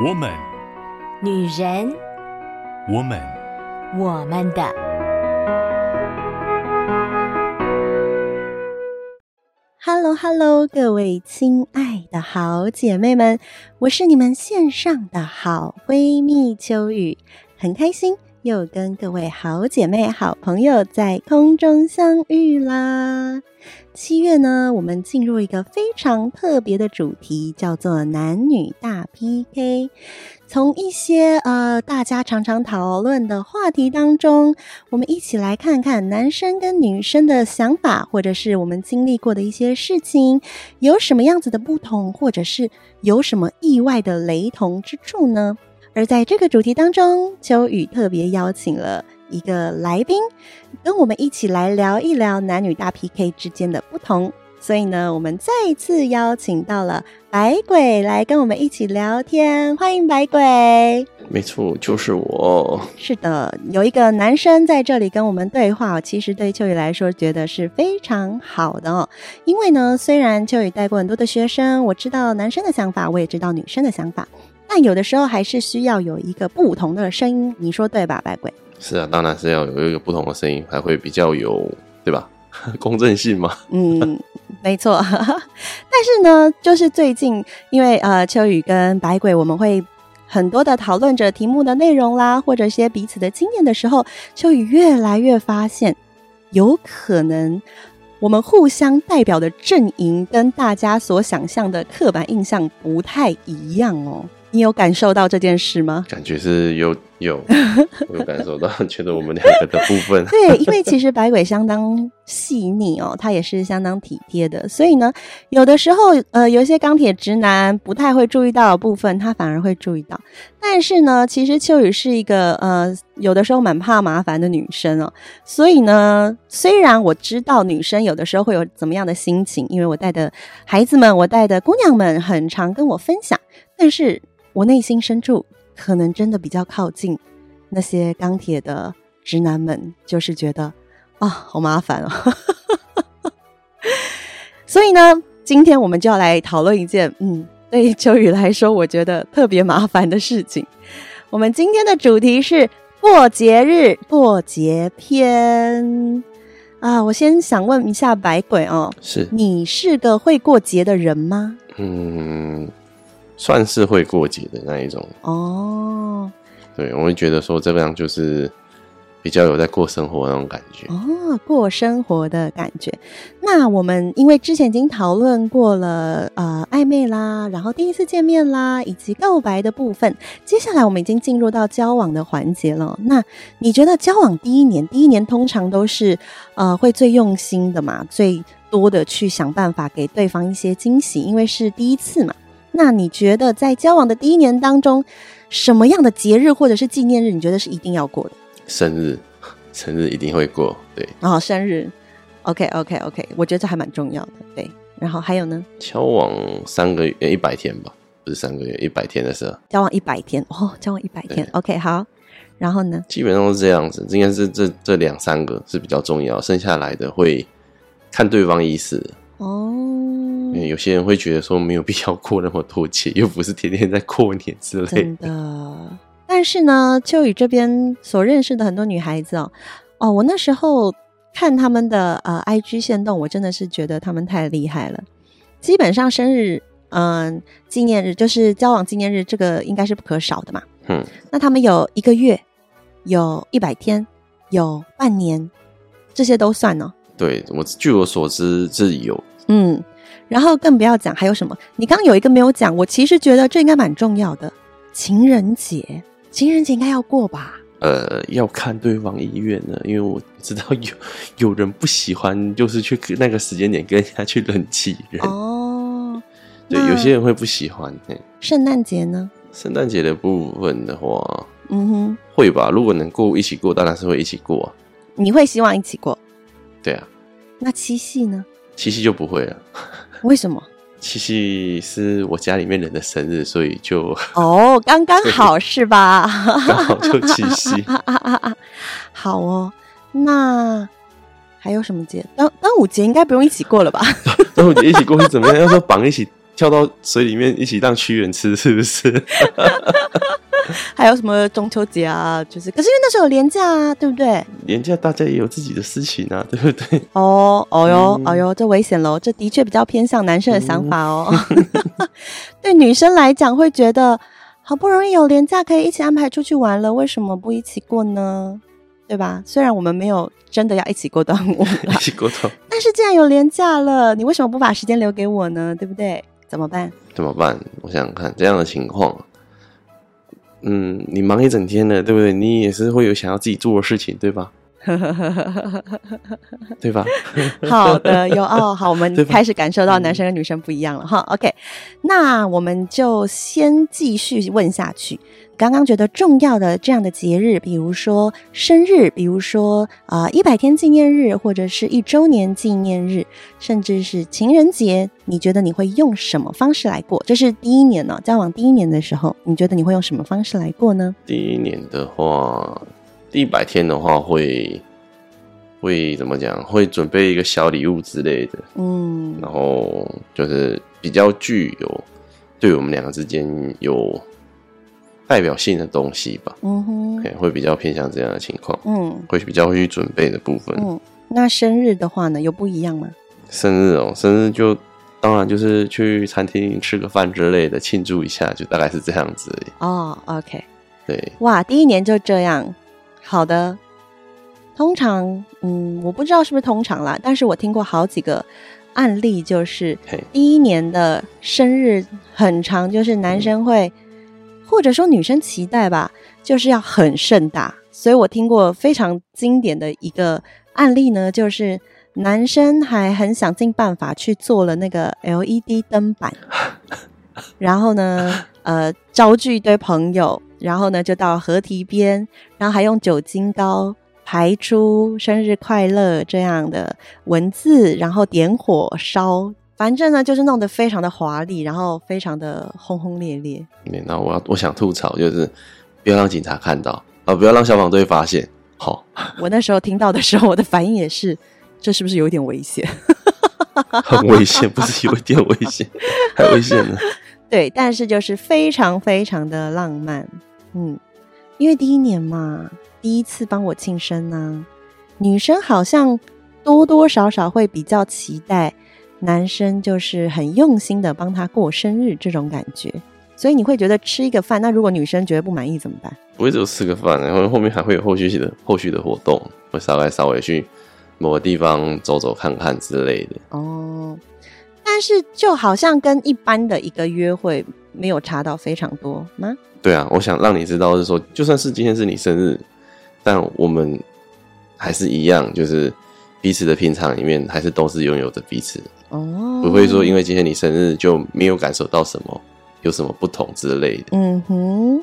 我们，女人，我们，我们的。Hello，Hello，各位亲爱的好姐妹们，我是你们线上的好闺蜜秋雨，很开心又跟各位好姐妹、好朋友在空中相遇啦。七月呢，我们进入一个非常特别的主题，叫做男女大 PK。从一些呃大家常常讨论的话题当中，我们一起来看看男生跟女生的想法，或者是我们经历过的一些事情，有什么样子的不同，或者是有什么意外的雷同之处呢？而在这个主题当中，秋雨特别邀请了一个来宾，跟我们一起来聊一聊男女大 PK 之间的不同。所以呢，我们再一次邀请到了百鬼来跟我们一起聊天，欢迎百鬼。没错，就是我。是的，有一个男生在这里跟我们对话，其实对秋雨来说觉得是非常好的哦。因为呢，虽然秋雨带过很多的学生，我知道男生的想法，我也知道女生的想法，但有的时候还是需要有一个不同的声音，你说对吧，百鬼？是啊，当然是要有一个不同的声音，才会比较有，对吧？公正性嘛？嗯，没错。但是呢，就是最近，因为呃，秋雨跟百鬼，我们会很多的讨论着题目的内容啦，或者一些彼此的经验的时候，秋雨越来越发现，有可能我们互相代表的阵营跟大家所想象的刻板印象不太一样哦。你有感受到这件事吗？感觉是有有，我有感受到，觉得我们两个的部分。对，因为其实百鬼相当细腻哦，他也是相当体贴的，所以呢，有的时候呃，有一些钢铁直男不太会注意到的部分，他反而会注意到。但是呢，其实秋雨是一个呃，有的时候蛮怕麻烦的女生哦，所以呢，虽然我知道女生有的时候会有怎么样的心情，因为我带的孩子们，我带的姑娘们很常跟我分享，但是。我内心深处可能真的比较靠近那些钢铁的直男们，就是觉得啊，好麻烦啊。所以呢，今天我们就要来讨论一件，嗯，对秋雨来说，我觉得特别麻烦的事情。我们今天的主题是过节日过节篇啊。我先想问一下白鬼哦，是你是个会过节的人吗？嗯。算是会过节的那一种哦，对，我会觉得说这样就是比较有在过生活的那种感觉哦，过生活的感觉。那我们因为之前已经讨论过了，呃，暧昧啦，然后第一次见面啦，以及告白的部分，接下来我们已经进入到交往的环节了。那你觉得交往第一年，第一年通常都是呃会最用心的嘛，最多的去想办法给对方一些惊喜，因为是第一次嘛。那你觉得在交往的第一年当中，什么样的节日或者是纪念日，你觉得是一定要过的？生日，生日一定会过，对。然后生日，OK，OK，OK，okay, okay, okay, 我觉得这还蛮重要的，对。然后还有呢？交往三个月，一百天吧，不是三个月，一百天的时候。交往一百天哦，交往一百天，OK，好。然后呢？基本上是这样子，应该是这这两三个是比较重要，剩下来的会看对方意思哦。有些人会觉得说没有必要过那么多节，又不是天天在过年之类的。真的，但是呢，秋雨这边所认识的很多女孩子哦，哦，我那时候看他们的呃 IG 线动，我真的是觉得他们太厉害了。基本上生日，嗯、呃，纪念日就是交往纪念日，这个应该是不可少的嘛。嗯，那他们有一个月，有一百天，有半年，这些都算哦。对，我据我所知是有，嗯。然后更不要讲还有什么，你刚刚有一个没有讲，我其实觉得这应该蛮重要的。情人节，情人节应该要过吧？呃，要看对方意愿呢，因为我知道有有人不喜欢，就是去那个时间点跟人家去人挤人。哦，对，有些人会不喜欢。圣诞节呢？圣诞节的部分的话，嗯哼，会吧。如果能过一起过，当然是会一起过。你会希望一起过？对啊。那七夕呢？七夕就不会了。为什么？七夕是我家里面人的生日，所以就哦，刚刚好是吧？刚好就七夕。好哦，那还有什么节？端端午节应该不用一起过了吧？端午节一起过是怎么样？要说绑一起跳到水里面一起当屈原吃，是不是？还有什么中秋节啊？就是，可是因为那时候有年假啊，对不对？年假大家也有自己的事情啊，对不对？哦哦哟，哦哟，这危险喽！这的确比较偏向男生的想法哦。嗯、对女生来讲，会觉得好不容易有年假可以一起安排出去玩了，为什么不一起过呢？对吧？虽然我们没有真的要一起过端午，一起过端午，但是既然有年假了，你为什么不把时间留给我呢？对不对？怎么办？怎么办？我想想看这样的情况。嗯，你忙一整天了，对不对？你也是会有想要自己做的事情，对吧？对吧？好的，有哦，好，我们 开始感受到男生跟女生不一样了哈。OK，那我们就先继续问下去。刚刚觉得重要的这样的节日，比如说生日，比如说啊一百天纪念日，或者是一周年纪念日，甚至是情人节，你觉得你会用什么方式来过？这是第一年呢、哦，交往第一年的时候，你觉得你会用什么方式来过呢？第一年的话，第一百天的话会会怎么讲？会准备一个小礼物之类的，嗯，然后就是比较具有对我们两个之间有。代表性的东西吧，嗯哼，会比较偏向这样的情况，嗯，会比较会去准备的部分，嗯，那生日的话呢，有不一样吗？生日哦，生日就当然就是去餐厅吃个饭之类的庆祝一下，就大概是这样子而已。哦，OK，对，哇，第一年就这样，好的。通常，嗯，我不知道是不是通常啦，但是我听过好几个案例，就是第一年的生日很长，就是男生会。或者说女生期待吧，就是要很盛大，所以我听过非常经典的一个案例呢，就是男生还很想尽办法去做了那个 LED 灯板，然后呢，呃，招聚一堆朋友，然后呢就到河堤边，然后还用酒精膏排出“生日快乐”这样的文字，然后点火烧。反正呢，就是弄得非常的华丽，然后非常的轰轰烈烈。那我要我想吐槽，就是不要让警察看到啊，不要让消防队发现。好，我那时候听到的时候，我的反应也是，这是不是有点危险？很危险，不是有一点危险，太危险了。对，但是就是非常非常的浪漫。嗯，因为第一年嘛，第一次帮我庆生呢，女生好像多多少少会比较期待。男生就是很用心的帮他过生日这种感觉，所以你会觉得吃一个饭，那如果女生觉得不满意怎么办？不会只有吃个饭，然后后面还会有后续的后续的活动，会稍微稍微去某个地方走走看看之类的。哦，但是就好像跟一般的一个约会没有差到非常多吗？对啊，我想让你知道是说，就算是今天是你生日，但我们还是一样，就是彼此的平常里面还是都是拥有着彼此。哦，不会说因为今天你生日就没有感受到什么，有什么不同之类的。嗯哼，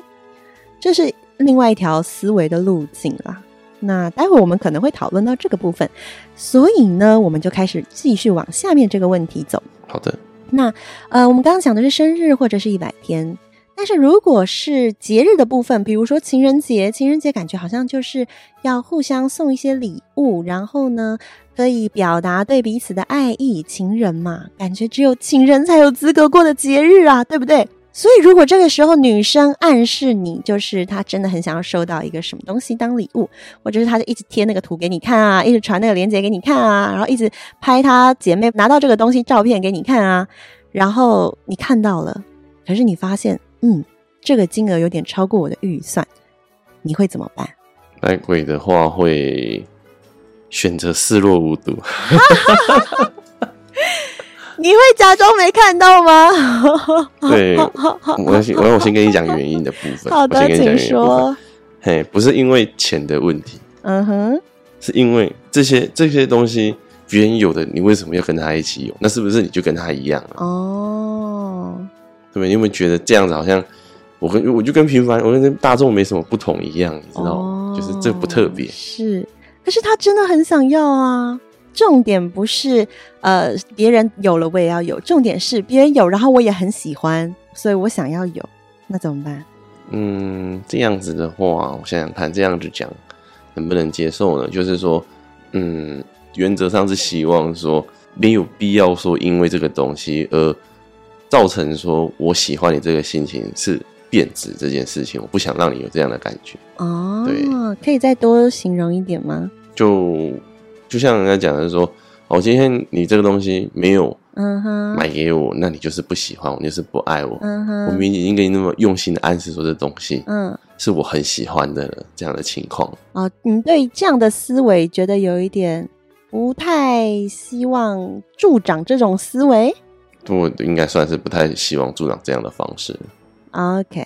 这是另外一条思维的路径啦。那待会我们可能会讨论到这个部分，所以呢，我们就开始继续往下面这个问题走。好的，那呃，我们刚刚讲的是生日或者是一百天。但是如果是节日的部分，比如说情人节，情人节感觉好像就是要互相送一些礼物，然后呢，可以表达对彼此的爱意。情人嘛，感觉只有情人才有资格过的节日啊，对不对？所以如果这个时候女生暗示你，就是她真的很想要收到一个什么东西当礼物，或者是她就一直贴那个图给你看啊，一直传那个链接给你看啊，然后一直拍她姐妹拿到这个东西照片给你看啊，然后你看到了，可是你发现。嗯，这个金额有点超过我的预算，你会怎么办？来鬼的话会选择视若无睹。你会假装没看到吗？对，我先我要我先跟你讲原因的部分。好的，请说。嘿，不是因为钱的问题，嗯哼，是因为这些这些东西别人有的，你为什么要跟他一起有？那是不是你就跟他一样了？哦。对，你有没有觉得这样子好像我跟我就跟平凡，我跟大众没什么不同一样，你知道吗？哦、就是这不特别。是，可是他真的很想要啊。重点不是呃别人有了我也要有，重点是别人有，然后我也很喜欢，所以我想要有，那怎么办？嗯，这样子的话，我想想看，这样子讲能不能接受呢？就是说，嗯，原则上是希望说没有必要说因为这个东西而。造成说我喜欢你这个心情是变质这件事情，我不想让你有这样的感觉。哦，对，可以再多形容一点吗？就就像人家讲的说，哦，今天你这个东西没有。嗯哼，买给我，那你就是不喜欢我，你就是不爱我。嗯哼，我明明已经给你那么用心的暗示说这东西，嗯，是我很喜欢的这样的情况。哦，你对这样的思维觉得有一点不太希望助长这种思维？我应该算是不太希望助长这样的方式。OK，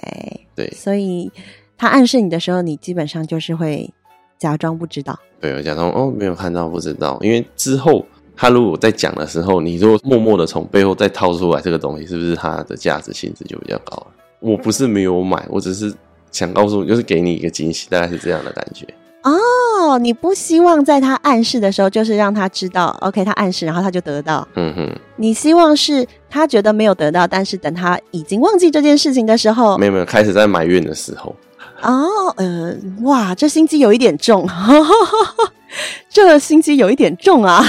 对，所以他暗示你的时候，你基本上就是会假装不知道。对，我假装哦，没有看到，不知道，因为之后。他如果在讲的时候，你如果默默的从背后再掏出来这个东西，是不是它的价值性质就比较高了？我不是没有买，我只是想告诉你，就是给你一个惊喜，大概是这样的感觉。哦，你不希望在他暗示的时候，就是让他知道，OK，他暗示，然后他就得到。嗯哼。你希望是他觉得没有得到，但是等他已经忘记这件事情的时候，没有没有，开始在埋怨的时候。哦，呃，哇，这心机有一点重，这心机有一点重啊。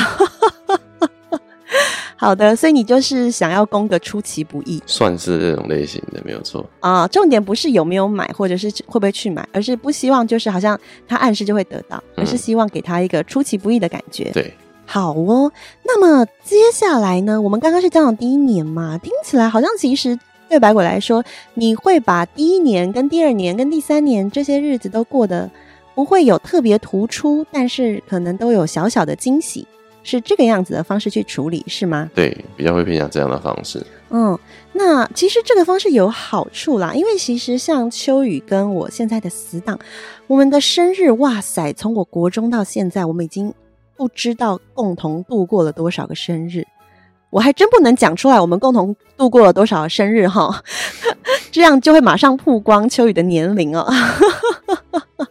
好的，所以你就是想要攻个出其不意，算是这种类型的，没有错啊。重点不是有没有买，或者是会不会去买，而是不希望就是好像他暗示就会得到，嗯、而是希望给他一个出其不意的感觉。对，好哦。那么接下来呢？我们刚刚是交往第一年嘛，听起来好像其实对白鬼来说，你会把第一年、跟第二年、跟第三年这些日子都过得不会有特别突出，但是可能都有小小的惊喜。是这个样子的方式去处理，是吗？对，比较会偏向这样的方式。嗯，那其实这个方式有好处啦，因为其实像秋雨跟我现在的死党，我们的生日，哇塞，从我国中到现在，我们已经不知道共同度过了多少个生日，我还真不能讲出来，我们共同度过了多少个生日哈，这样就会马上曝光秋雨的年龄哦。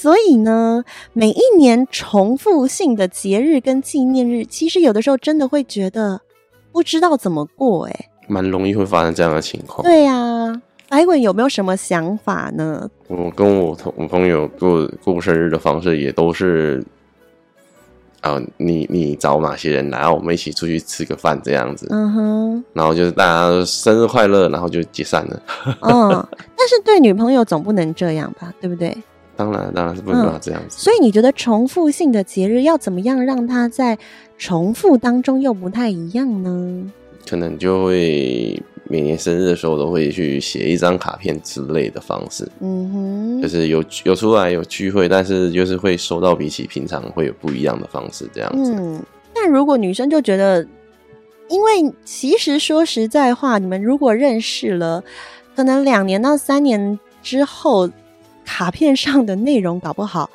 所以呢，每一年重复性的节日跟纪念日，其实有的时候真的会觉得不知道怎么过，哎，蛮容易会发生这样的情况。对呀、啊，百鬼有没有什么想法呢？我跟我同朋友过过生日的方式也都是，啊、呃，你你找哪些人来，然后我们一起出去吃个饭这样子，嗯哼，然后就是大家生日快乐，然后就解散了。嗯，但是对女朋友总不能这样吧，对不对？当然，当然是不能这样子，嗯。所以你觉得重复性的节日要怎么样让它在重复当中又不太一样呢？可能就会每年生日的时候都会去写一张卡片之类的方式。嗯哼，就是有有出来有聚会，但是就是会收到比起平常会有不一样的方式这样子。嗯，但如果女生就觉得，因为其实说实在话，你们如果认识了，可能两年到三年之后。卡片上的内容搞不好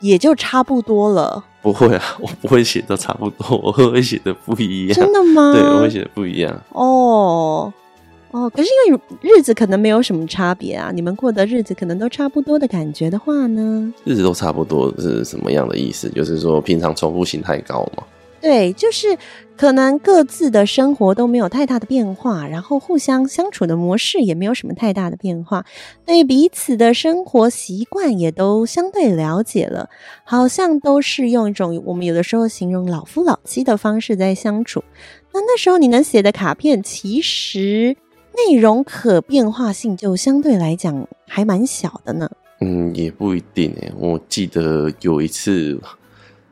也就差不多了。不会啊，我不会写的差不多，我会写的不一样。真的吗？对，我会写的不一样。哦哦，可是因为日子可能没有什么差别啊，你们过的日子可能都差不多的感觉的话呢？日子都差不多是什么样的意思？就是说平常重复性太高嘛？对，就是可能各自的生活都没有太大的变化，然后互相相处的模式也没有什么太大的变化，对彼此的生活习惯也都相对了解了，好像都是用一种我们有的时候形容老夫老妻的方式在相处。那那时候你能写的卡片，其实内容可变化性就相对来讲还蛮小的呢。嗯，也不一定诶，我记得有一次。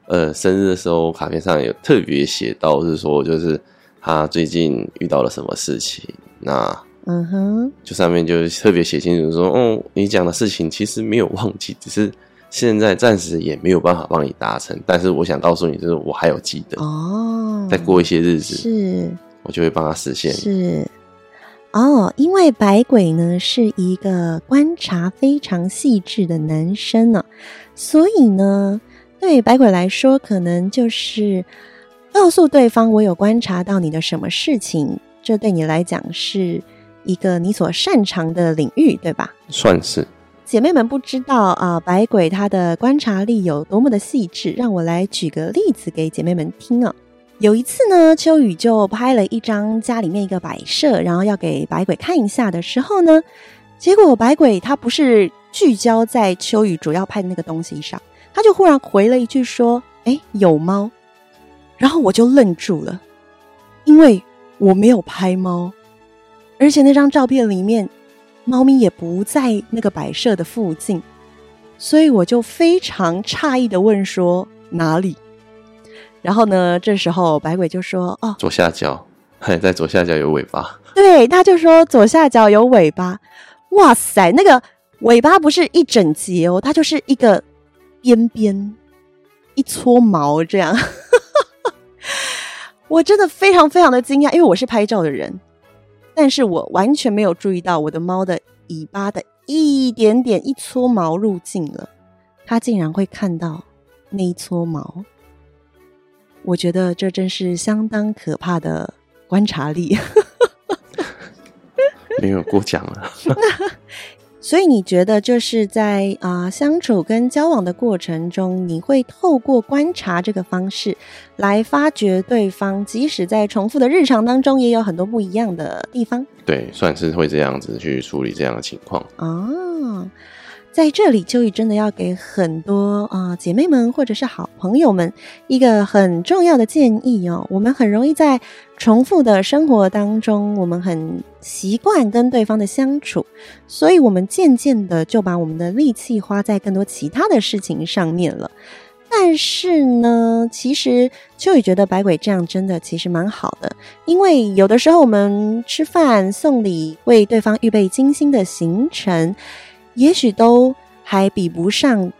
呃，生日的时候，卡片上有特别写到，是说就是他最近遇到了什么事情，那嗯哼，就上面就特别写清楚说，哦，你讲的事情其实没有忘记，只是现在暂时也没有办法帮你达成，但是我想告诉你，就是我还有记得哦，再过一些日子是，我就会帮他实现。是哦，因为白鬼呢是一个观察非常细致的男生呢，所以呢。对百鬼来说，可能就是告诉对方我有观察到你的什么事情，这对你来讲是一个你所擅长的领域，对吧？算是。姐妹们不知道啊，百鬼他的观察力有多么的细致，让我来举个例子给姐妹们听啊。有一次呢，秋雨就拍了一张家里面一个摆设，然后要给百鬼看一下的时候呢，结果百鬼他不是聚焦在秋雨主要拍的那个东西上。他就忽然回了一句说：“哎，有猫。”然后我就愣住了，因为我没有拍猫，而且那张照片里面，猫咪也不在那个摆设的附近，所以我就非常诧异的问说哪里？然后呢，这时候白鬼就说：“哦，左下角，嘿 在左下角有尾巴。”对，他就说左下角有尾巴。哇塞，那个尾巴不是一整节哦，它就是一个边边一撮毛这样。我真的非常非常的惊讶，因为我是拍照的人，但是我完全没有注意到我的猫的尾巴的一点点一撮毛入镜了，它竟然会看到那一撮毛。我觉得这真是相当可怕的观察力。没有过奖了。所以你觉得就是在啊、呃、相处跟交往的过程中，你会透过观察这个方式来发掘对方，即使在重复的日常当中，也有很多不一样的地方。对，算是会这样子去处理这样的情况。哦。在这里，秋雨真的要给很多啊、姐妹们或者是好朋友们一个很重要的建议哦。我们很容易在重复的生活当中，我们很习惯跟对方的相处，所以我们渐渐的就把我们的力气花在更多其他的事情上面了。但是呢，其实秋雨觉得百鬼这样真的其实蛮好的，因为有的时候我们吃饭、送礼、为对方预备精心的行程。也许都还比不上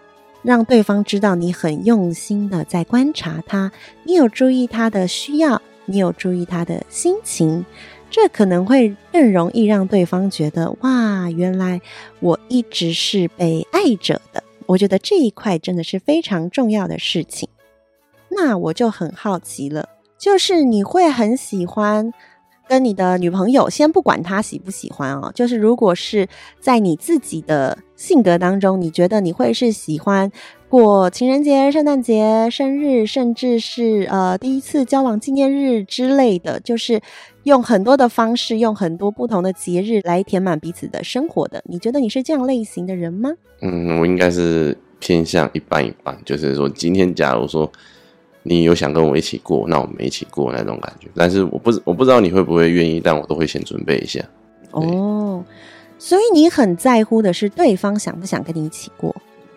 让对方知道你很用心的在观察他，你有注意他的需要，你有注意他的心情，这可能会更容易让对方觉得哇，原来我一直是被爱着的。我觉得这一块真的是非常重要的事情。那我就很好奇了，就是你会很喜欢。跟你的女朋友，先不管她喜不喜欢哦，就是如果是在你自己的性格当中，你觉得你会是喜欢过情人节、圣诞节、生日，甚至是呃第一次交往纪念日之类的，就是用很多的方式，用很多不同的节日来填满彼此的生活的。你觉得你是这样类型的人吗？嗯，我应该是偏向一半一半，就是说今天假如说。你有想跟我一起过，那我们一起过那种感觉。但是我不我不知道你会不会愿意，但我都会先准备一下。哦，所以你很在乎的是对方想不想跟你一起过？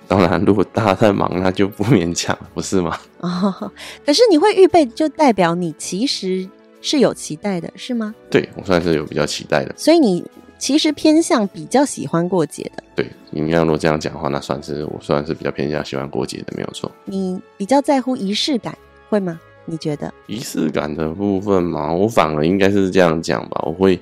当然，如果大家太忙，那就不勉强，不是吗？哦，可是你会预备，就代表你其实是有期待的，是吗？对，我算是有比较期待的。所以你。其实偏向比较喜欢过节的，对，你要如果这样讲的话，那算是我算是比较偏向喜欢过节的，没有错。你比较在乎仪式感，会吗？你觉得仪式感的部分嘛，我反而应该是这样讲吧，我会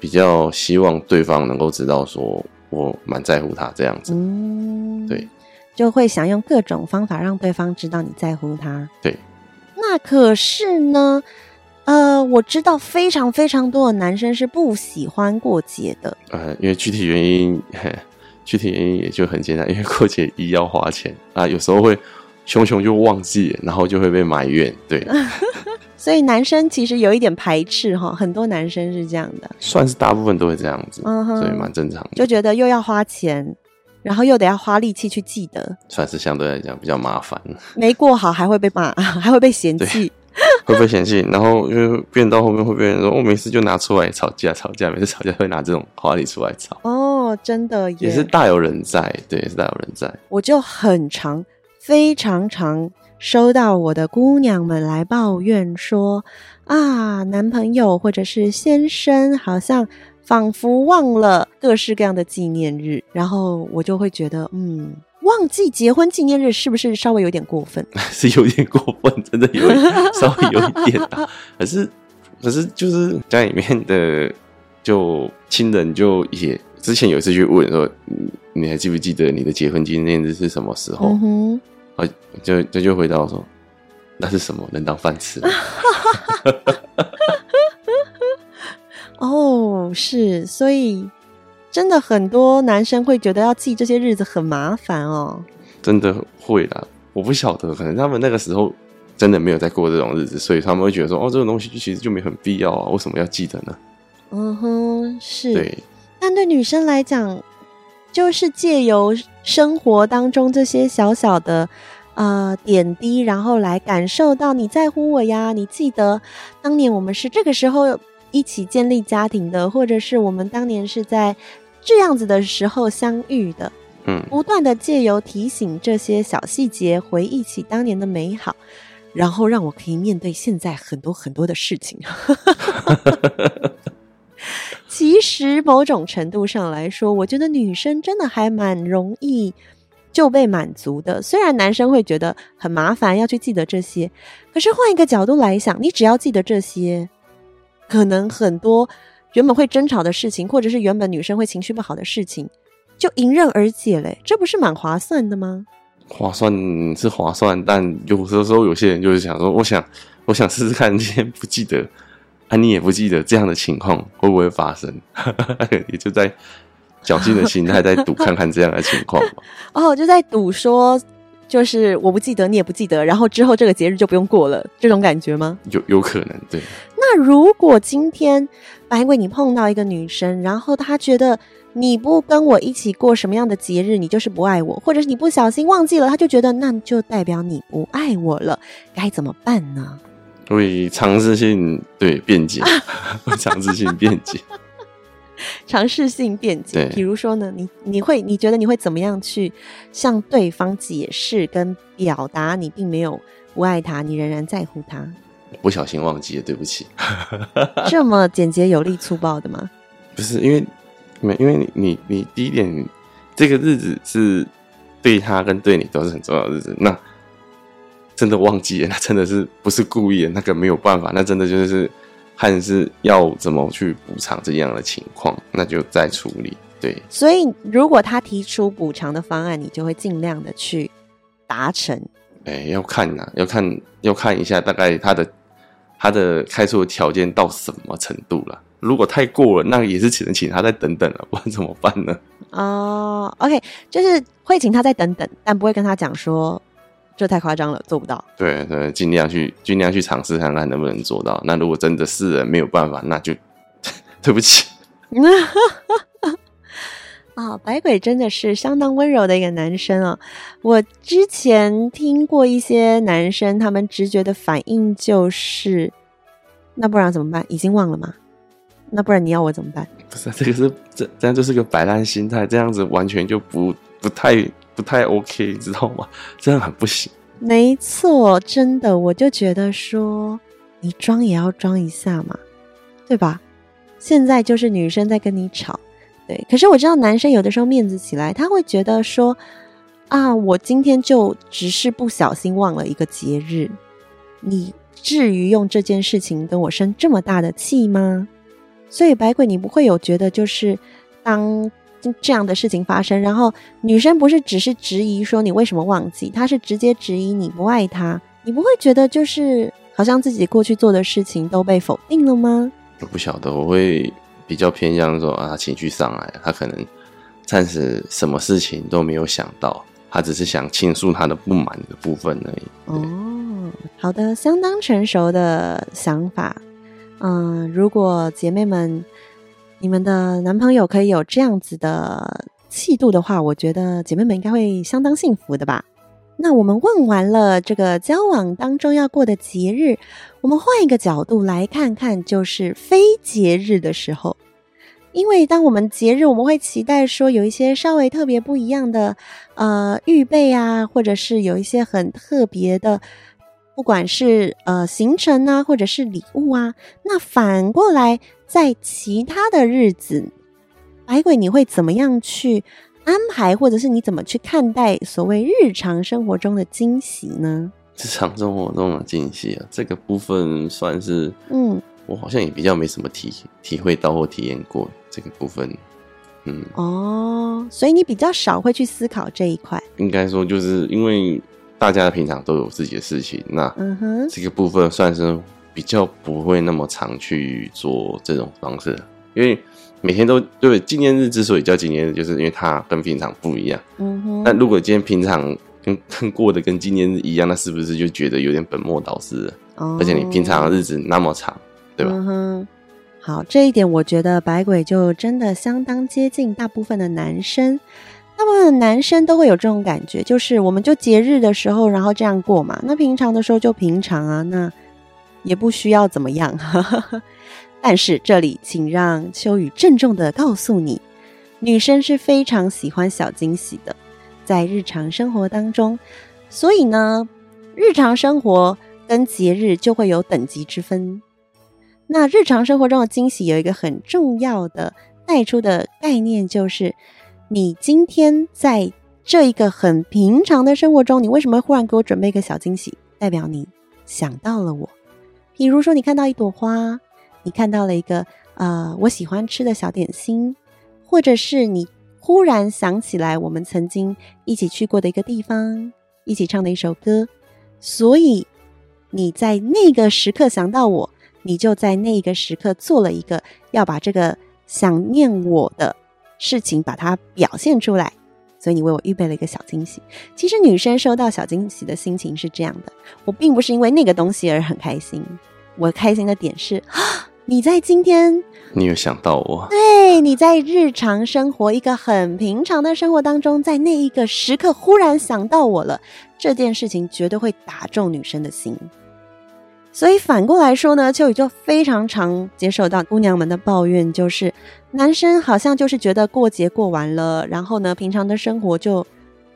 比较希望对方能够知道说我蛮在乎他这样子，嗯，对，就会想用各种方法让对方知道你在乎他。对，那可是呢？呃，我知道非常非常多的男生是不喜欢过节的。呃，因为具体原因，具体原因也就很简单，因为过节一要花钱啊，有时候会熊熊就忘记，然后就会被埋怨。对，所以男生其实有一点排斥哈，很多男生是这样的，算是大部分都会这样子，嗯哼，所以蛮正常的。就觉得又要花钱，然后又得要花力气去记得，算是相对来讲比较麻烦。没过好还会被骂，还会被嫌弃。会不会嫌弃？然后因为变到后面会变成说，我、哦、每次就拿出来吵架，吵架，每次吵架会拿这种话题出来吵。哦，真的也是大有人在，对，也是大有人在。我就很常，非常常收到我的姑娘们来抱怨说，啊，男朋友或者是先生好像仿佛忘了各式各样的纪念日，然后我就会觉得，嗯。忘记结婚纪念日是不是稍微有点过分？是有点过分，真的有 稍微有一点啊。可是，可是就是家里面的就亲人就也之前有一次去问说，你还记不记得你的结婚纪念日是什么时候？嗯，啊，就就就回答我说，那是什么？能当饭吃？哦，是，所以。真的很多男生会觉得要记这些日子很麻烦哦。真的会啦，我不晓得，可能他们那个时候真的没有在过这种日子，所以他们会觉得说，哦，这种东西其实就没很必要啊，为什么要记得呢？嗯哼，是。对。但对女生来讲，就是借由生活当中这些小小的呃点滴，然后来感受到你在乎我呀。你记得当年我们是这个时候一起建立家庭的，或者是我们当年是在这样子的时候相遇的。嗯，不断的借由提醒这些小细节，回忆起当年的美好，然后让我可以面对现在很多很多的事情。其实某种程度上来说，我觉得女生真的还蛮容易就被满足的。虽然男生会觉得很麻烦，要去记得这些，可是换一个角度来想，你只要记得这些，可能很多原本会争吵的事情，或者是原本女生会情绪不好的事情，就迎刃而解嘞。这不是蛮划算的吗？划算是划算，但有的时候有些人就是想说，我想，我想试试看，今天不记得。啊，你也不记得这样的情况会不会发生？也就在侥幸的心态在赌，看看这样的情况 哦，就在赌说，就是我不记得，你也不记得，然后之后这个节日就不用过了，这种感觉吗？有有可能，对。那如果今天白鬼你碰到一个女生，然后她觉得你不跟我一起过什么样的节日，你就是不爱我，或者是你不小心忘记了，她就觉得那就代表你不爱我了，该怎么办呢？会尝试性对辩解，会尝试性辩解，尝试性辩解。比如说呢，你你会你觉得你会怎么样去向对方解释跟表达你并没有不爱他，你仍然在乎他？不小心忘记了，对不起。这么简洁有力粗暴的吗？不是，因为没因为你你你第一点，这个日子是对他跟对你都是很重要的日子，那。真的忘记了，那真的是不是故意的，那个没有办法，那真的就是看是要怎么去补偿这样的情况，那就再处理。对，所以如果他提出补偿的方案，你就会尽量的去达成。哎、欸，要看呐、啊，要看要看一下大概他的他的开出的条件到什么程度了。如果太过了，那也是只能请他再等等了，不然怎么办呢？哦、uh,，OK，就是会请他再等等，但不会跟他讲说。这太夸张了，做不到。对对，尽量去尽量去尝试看看能不能做到。那如果真的是人没有办法，那就 对不起。啊、哦，百鬼真的是相当温柔的一个男生啊！我之前听过一些男生，他们直觉的反应就是，那不然怎么办？已经忘了吗？那不然你要我怎么办？不是，这个是这这样就是个摆烂心态，这样子完全就不不太。不太 OK，你知道吗？这样很不行。没错，真的，我就觉得说，你装也要装一下嘛，对吧？现在就是女生在跟你吵，对。可是我知道男生有的时候面子起来，他会觉得说，啊，我今天就只是不小心忘了一个节日，你至于用这件事情跟我生这么大的气吗？所以白鬼，你不会有觉得就是当。这样的事情发生，然后女生不是只是质疑说你为什么忘记，她是直接质疑你不爱她，你不会觉得就是好像自己过去做的事情都被否定了吗？我不晓得，我会比较偏向说啊，情绪上来，他可能暂时什么事情都没有想到，他只是想倾诉他的不满的部分而已。哦，好的，相当成熟的想法。嗯，如果姐妹们。你们的男朋友可以有这样子的气度的话，我觉得姐妹们应该会相当幸福的吧。那我们问完了这个交往当中要过的节日，我们换一个角度来看看，就是非节日的时候。因为当我们节日，我们会期待说有一些稍微特别不一样的呃预备啊，或者是有一些很特别的，不管是呃行程啊，或者是礼物啊。那反过来。在其他的日子，白鬼你会怎么样去安排，或者是你怎么去看待所谓日常生活中的惊喜呢？日常生活中的惊喜啊，这个部分算是，嗯，我好像也比较没什么体体会到或体验过这个部分，嗯，哦，所以你比较少会去思考这一块。应该说，就是因为大家平常都有自己的事情，那嗯哼，这个部分算是。比较不会那么常去做这种方式，因为每天都对纪念日之所以叫纪念日，就是因为它跟平常不一样。嗯哼。那如果今天平常跟跟过的跟纪念日一样，那是不是就觉得有点本末倒置了？哦。而且你平常的日子那么长，对吧？嗯哼。好，这一点我觉得白鬼就真的相当接近大部分的男生。大部分的男生都会有这种感觉，就是我们就节日的时候，然后这样过嘛。那平常的时候就平常啊，那也不需要怎么样。但是这里，请让秋雨郑重的告诉你，女生是非常喜欢小惊喜的，在日常生活当中。所以呢，日常生活跟节日就会有等级之分。那日常生活中的惊喜有一个很重要的带出的概念，就是你今天在这一个很平常的生活中，你为什么忽然给我准备一个小惊喜？代表你想到了我。比如说，你看到一朵花，你看到了一个呃我喜欢吃的小点心，或者是你忽然想起来我们曾经一起去过的一个地方，一起唱的一首歌，所以你在那个时刻想到我。你就在那个时刻做了一个要把这个想念我的事情，把它表现出来，所以你为我预备了一个小惊喜。其实女生收到小惊喜的心情是这样的，我并不是因为那个东西而很开心，我开心的点是啊，你在今天，你有想到我，对，你在日常生活一个很平常的生活当中，在那一个时刻忽然想到我了，这件事情绝对会打中女生的心。所以反过来说呢，秋雨就非常常接受到姑娘们的抱怨，就是男生好像就是觉得过节过完了，然后呢，平常的生活就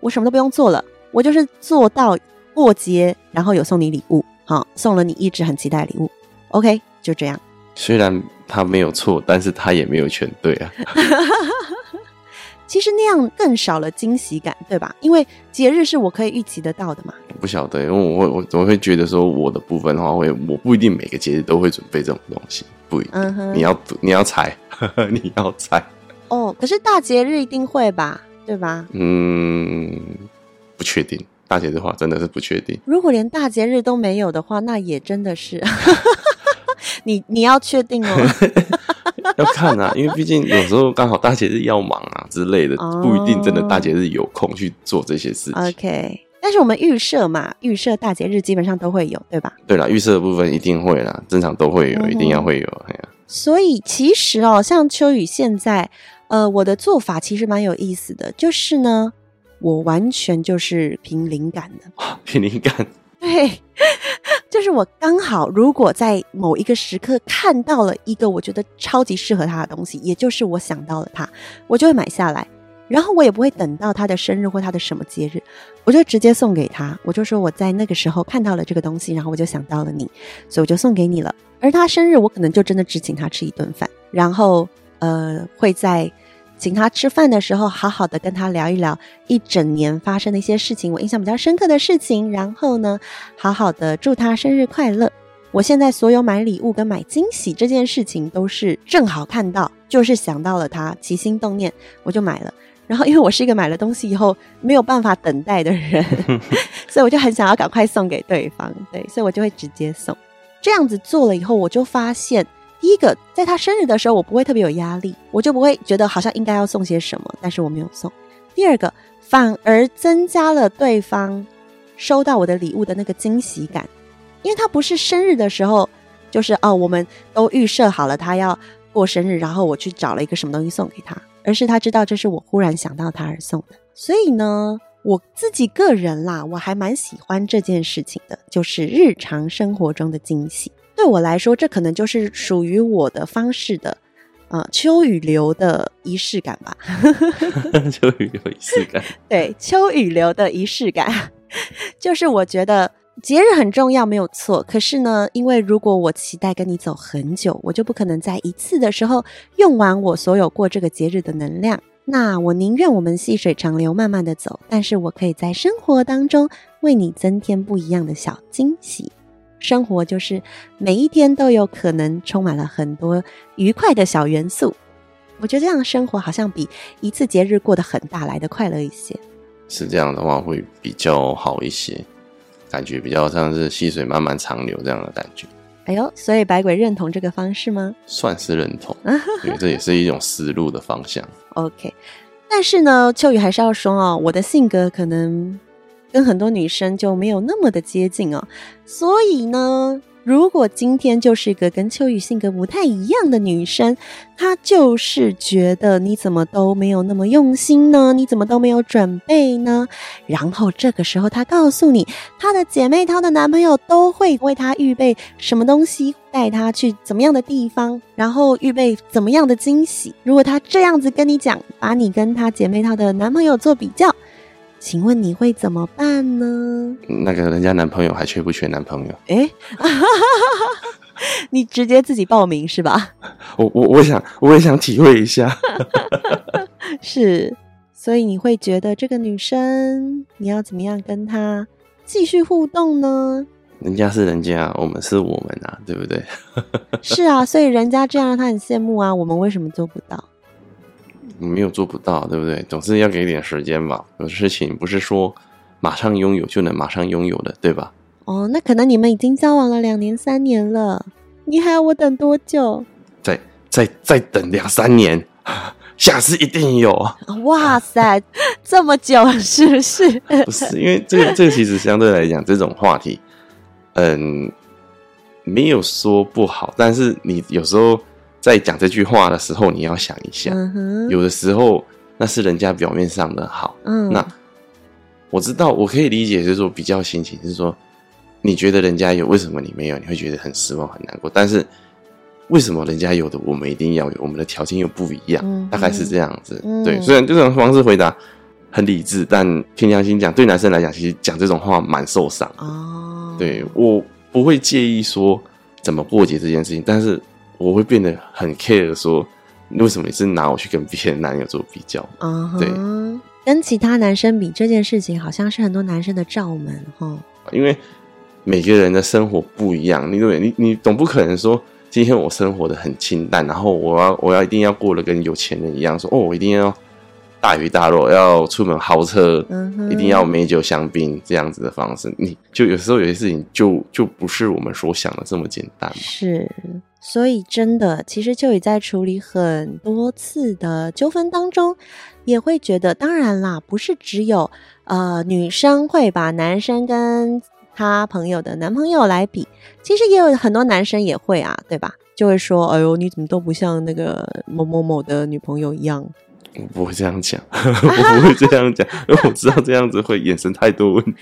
我什么都不用做了，我就是做到过节，然后有送你礼物，好，送了你一直很期待的礼物，OK，就这样。虽然他没有错，但是他也没有全对啊。其实那样更少了惊喜感，对吧？因为节日是我可以预期得到的嘛。不晓得，因为我会我怎么会觉得说我的部分的话会，我不一定每个节日都会准备这种东西，不一定。嗯，你要你要猜，你要猜。哦，可是大节日一定会吧？对吧？嗯，不确定。大节日的话真的是不确定。如果连大节日都没有的话，那也真的是。你你要确定哦。要看啊，因为毕竟有时候刚好大节日要忙啊之类的，不一定真的大节日有空去做这些事情。OK，但是我们预设嘛，预设大节日基本上都会有，对吧？对啦，预设的部分一定会啦，正常都会有，嗯、一定要会有。哎呀，所以其实哦，像秋雨现在，呃，我的做法其实蛮有意思的，就是呢，我完全就是凭灵感的，凭灵感。对，就是我刚好，如果在某一个时刻看到了一个我觉得超级适合他的东西，也就是我想到了他，我就会买下来，然后我也不会等到他的生日或他的什么节日，我就直接送给他。我就说我在那个时候看到了这个东西，然后我就想到了你，所以我就送给你了。而他生日，我可能就真的只请他吃一顿饭，然后呃会在。请他吃饭的时候，好好的跟他聊一聊一整年发生的一些事情，我印象比较深刻的事情。然后呢，好好的祝他生日快乐。我现在所有买礼物跟买惊喜这件事情，都是正好看到，就是想到了他，起心动念，我就买了。然后因为我是一个买了东西以后没有办法等待的人，所以我就很想要赶快送给对方，对，所以我就会直接送。这样子做了以后，我就发现。第一个，在他生日的时候，我不会特别有压力，我就不会觉得好像应该要送些什么，但是我没有送。第二个，反而增加了对方收到我的礼物的那个惊喜感，因为他不是生日的时候，就是哦，我们都预设好了他要过生日，然后我去找了一个什么东西送给他，而是他知道这是我忽然想到他而送的。所以呢，我自己个人啦，我还蛮喜欢这件事情的，就是日常生活中的惊喜。对我来说，这可能就是属于我的方式的，呃，秋雨流的仪式感吧。秋雨流仪式感，对，秋雨流的仪式感，就是我觉得节日很重要，没有错。可是呢，因为如果我期待跟你走很久，我就不可能在一次的时候用完我所有过这个节日的能量。那我宁愿我们细水长流，慢慢的走，但是我可以在生活当中为你增添不一样的小惊喜。生活就是每一天都有可能充满了很多愉快的小元素，我觉得这样的生活好像比一次节日过得很大来的快乐一些。是这样的话会比较好一些，感觉比较像是细水慢慢长流这样的感觉。哎呦，所以白鬼认同这个方式吗？算是认同，因为这也是一种思路的方向。OK，但是呢，秋雨还是要说哦，我的性格可能。跟很多女生就没有那么的接近哦，所以呢，如果今天就是一个跟秋雨性格不太一样的女生，她就是觉得你怎么都没有那么用心呢？你怎么都没有准备呢？然后这个时候，她告诉你，她的姐妹淘的男朋友都会为她预备什么东西，带她去怎么样的地方，然后预备怎么样的惊喜。如果她这样子跟你讲，把你跟她姐妹淘的男朋友做比较。请问你会怎么办呢？那个人家男朋友还缺不缺男朋友？哎、欸，你直接自己报名是吧？我我我想我也想体会一下。是，所以你会觉得这个女生你要怎么样跟她继续互动呢？人家是人家，我们是我们啊，对不对？是啊，所以人家这样让他很羡慕啊，我们为什么做不到？没有做不到，对不对？总是要给点时间吧。有事情不是说马上拥有就能马上拥有的，对吧？哦，那可能你们已经交往了两年、三年了，你还要我等多久？再再再等两三年，下次一定有。哇塞，这么久是不是？不是，因为这个这个其实相对来讲，这种话题，嗯，没有说不好，但是你有时候。在讲这句话的时候，你要想一下，嗯、有的时候那是人家表面上的好。嗯，那我知道，我可以理解，就是说比较心情，就是说你觉得人家有，为什么你没有？你会觉得很失望、很难过。但是为什么人家有的，我们一定要有？我们的条件又不一样，嗯、大概是这样子。嗯、对，虽然这种方式回答很理智，但凭良心讲，对男生来讲，其实讲这种话蛮受伤。哦，对，我不会介意说怎么过节这件事情，但是。我会变得很 care，说为什么你是拿我去跟别的男友做比较？嗯、uh，huh, 对，跟其他男生比这件事情，好像是很多男生的罩门哈。因为每个人的生活不一样，你对你你总不可能说今天我生活的很清淡，然后我要我要一定要过得跟有钱人一样，说哦，我一定要大鱼大肉，要出门豪车，uh huh. 一定要美酒香槟这样子的方式，你就有时候有些事情就就不是我们所想的这么简单。是。所以，真的，其实秋雨在处理很多次的纠纷当中，也会觉得，当然啦，不是只有呃女生会把男生跟他朋友的男朋友来比，其实也有很多男生也会啊，对吧？就会说，哎呦，你怎么都不像那个某某某的女朋友一样？我不会这样讲，我不会这样讲，因 为我知道这样子会衍生太多问题，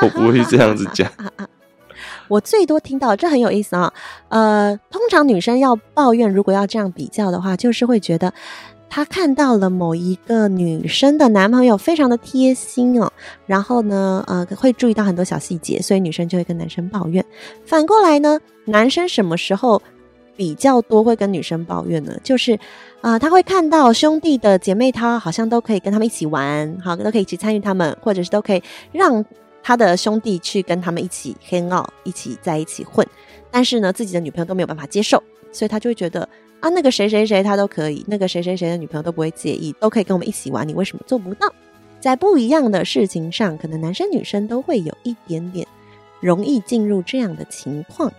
我不会这样子讲。我最多听到，这很有意思啊。呃，通常女生要抱怨，如果要这样比较的话，就是会觉得她看到了某一个女生的男朋友非常的贴心哦，然后呢，呃，会注意到很多小细节，所以女生就会跟男生抱怨。反过来呢，男生什么时候比较多会跟女生抱怨呢？就是啊，他会看到兄弟的姐妹他好像都可以跟他们一起玩，好，都可以一起参与他们，或者是都可以让。他的兄弟去跟他们一起 hang out，一起在一起混，但是呢，自己的女朋友都没有办法接受，所以他就会觉得啊，那个谁谁谁他都可以，那个谁谁谁的女朋友都不会介意，都可以跟我们一起玩，你为什么做不到？在不一样的事情上，可能男生女生都会有一点点容易进入这样的情况，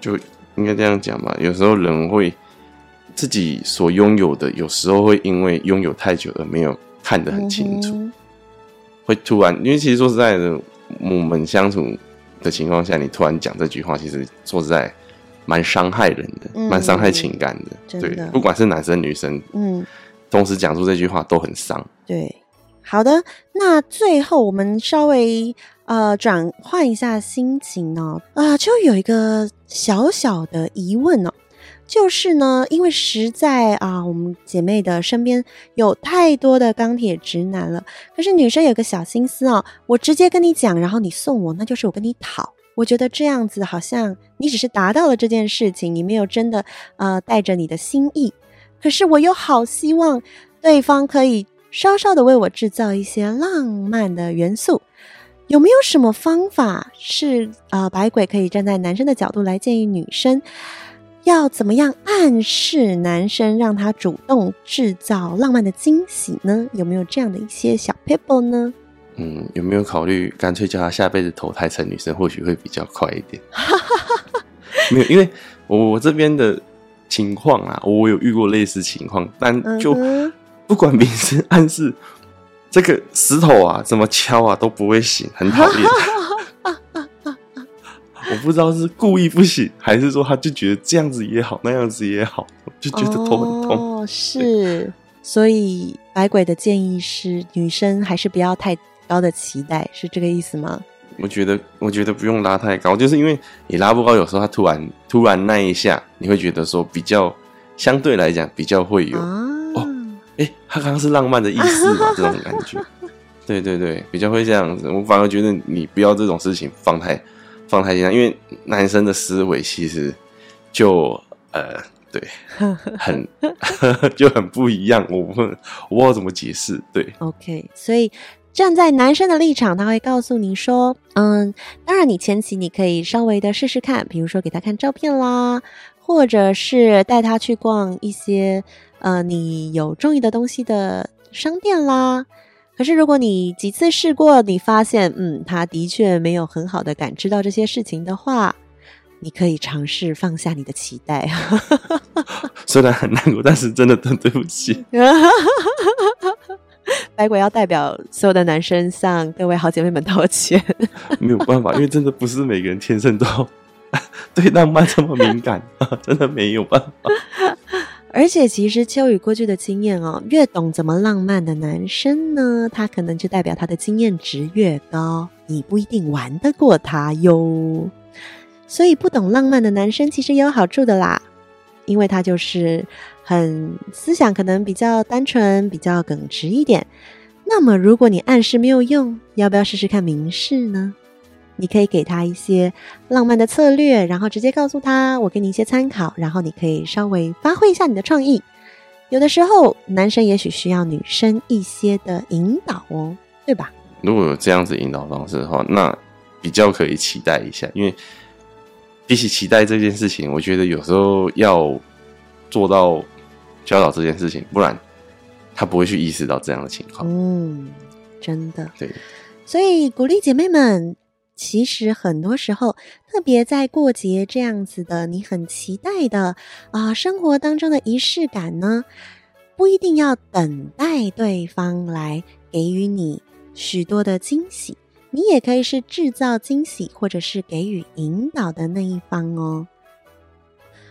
就应该这样讲吧。有时候人会自己所拥有的，有时候会因为拥有太久而没有看得很清楚，嗯、会突然，因为其实说实在的。我们相处的情况下，你突然讲这句话，其实说实在蛮伤害人的，蛮伤、嗯、害情感的。的对，不管是男生女生，嗯，同时讲出这句话都很伤。对，好的，那最后我们稍微呃转换一下心情哦，啊、呃，就有一个小小的疑问哦。就是呢，因为实在啊，我们姐妹的身边有太多的钢铁直男了。可是女生有个小心思哦，我直接跟你讲，然后你送我，那就是我跟你讨。我觉得这样子好像你只是达到了这件事情，你没有真的呃带着你的心意。可是我又好希望对方可以稍稍的为我制造一些浪漫的元素。有没有什么方法是呃百鬼可以站在男生的角度来建议女生？要怎么样暗示男生，让他主动制造浪漫的惊喜呢？有没有这样的一些小 paper 呢？嗯，有没有考虑干脆叫他下辈子投胎成女生，或许会比较快一点？没有，因为我这边的情况啊，我有遇过类似情况，但就不管明示暗示，这个石头啊怎么敲啊都不会醒，很讨厌。我不知道是故意不行，还是说他就觉得这样子也好，那样子也好，就觉得头很痛。哦，是，所以百鬼的建议是，女生还是不要太高的期待，是这个意思吗？我觉得，我觉得不用拉太高，就是因为你拉不高，有时候他突然突然那一下，你会觉得说比较相对来讲比较会有、啊、哦，哎、欸，他刚刚是浪漫的意思嘛，这种感觉。对对对，比较会这样子。我反而觉得你不要这种事情放太放太紧，因为男生的思维其实就呃，对，很 就很不一样。我不我不知道怎么解释。对，OK，所以站在男生的立场，他会告诉你说，嗯，当然你前期你可以稍微的试试看，比如说给他看照片啦，或者是带他去逛一些呃你有中意的东西的商店啦。可是，如果你几次试过，你发现，嗯，他的确没有很好的感知到这些事情的话，你可以尝试放下你的期待。虽然很难过，但是真的很对不起。白鬼要代表所有的男生向各位好姐妹们道歉。没有办法，因为真的不是每个人天生都对浪漫这么敏感，真的没有办法。而且，其实秋雨过去的经验哦，越懂怎么浪漫的男生呢，他可能就代表他的经验值越高，你不一定玩得过他哟。所以，不懂浪漫的男生其实也有好处的啦，因为他就是很思想可能比较单纯、比较耿直一点。那么，如果你暗示没有用，要不要试试看明示呢？你可以给他一些浪漫的策略，然后直接告诉他，我给你一些参考，然后你可以稍微发挥一下你的创意。有的时候，男生也许需要女生一些的引导哦，对吧？如果有这样子引导方式的话，那比较可以期待一下。因为比起期待这件事情，我觉得有时候要做到教导这件事情，不然他不会去意识到这样的情况。嗯，真的。对，所以鼓励姐妹们。其实很多时候，特别在过节这样子的，你很期待的啊，生活当中的仪式感呢，不一定要等待对方来给予你许多的惊喜，你也可以是制造惊喜或者是给予引导的那一方哦。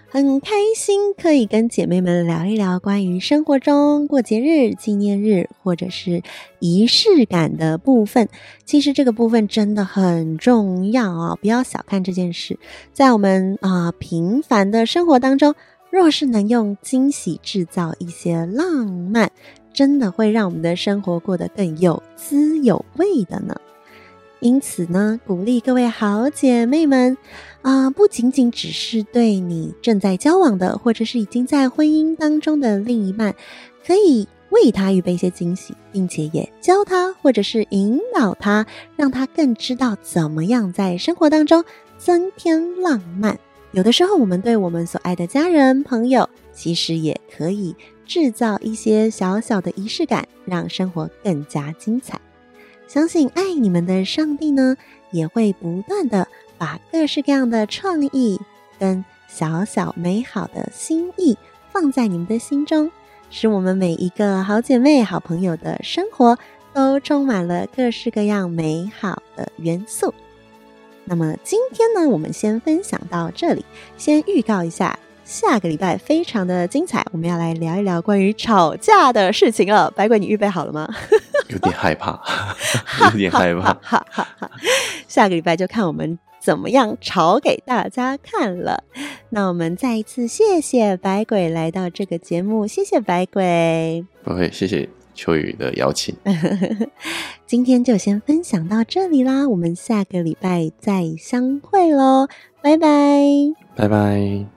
很开心可以跟姐妹们聊一聊关于生活中过节日、纪念日或者是仪式感的部分。其实这个部分真的很重要啊、不要小看这件事。在我们啊、平凡的生活当中，若是能用惊喜制造一些浪漫，真的会让我们的生活过得更有滋有味的呢。因此呢，鼓励各位好姐妹们啊、不仅仅只是对你正在交往的，或者是已经在婚姻当中的另一半，可以为他预备一些惊喜，并且也教他或者是引导他，让他更知道怎么样在生活当中增添浪漫。有的时候，我们对我们所爱的家人朋友，其实也可以制造一些小小的仪式感，让生活更加精彩。相信爱你们的上帝呢，也会不断的把各式各样的创意跟小小美好的心意放在你们的心中，使我们每一个好姐妹、好朋友的生活都充满了各式各样美好的元素。那么今天呢，我们先分享到这里，先预告一下。下个礼拜非常的精彩，我们要来聊一聊关于吵架的事情了。白鬼，你预备好了吗？有点害怕，有点害怕。哈哈哈，下个礼拜就看我们怎么样吵给大家看了。那我们再一次谢谢白鬼来到这个节目，谢谢白鬼。不会，谢谢秋雨的邀请。今天就先分享到这里啦，我们下个礼拜再相会喽，拜拜，拜拜。